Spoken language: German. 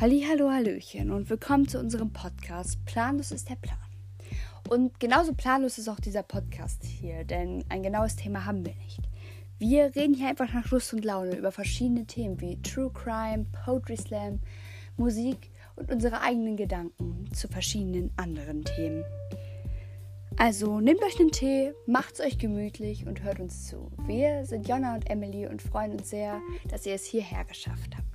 Hallo, Hallöchen und willkommen zu unserem Podcast Planlos ist der Plan. Und genauso planlos ist auch dieser Podcast hier, denn ein genaues Thema haben wir nicht. Wir reden hier einfach nach Lust und Laune über verschiedene Themen wie True Crime, Poetry Slam, Musik und unsere eigenen Gedanken zu verschiedenen anderen Themen. Also nehmt euch einen Tee, macht's euch gemütlich und hört uns zu. Wir sind Jonna und Emily und freuen uns sehr, dass ihr es hierher geschafft habt.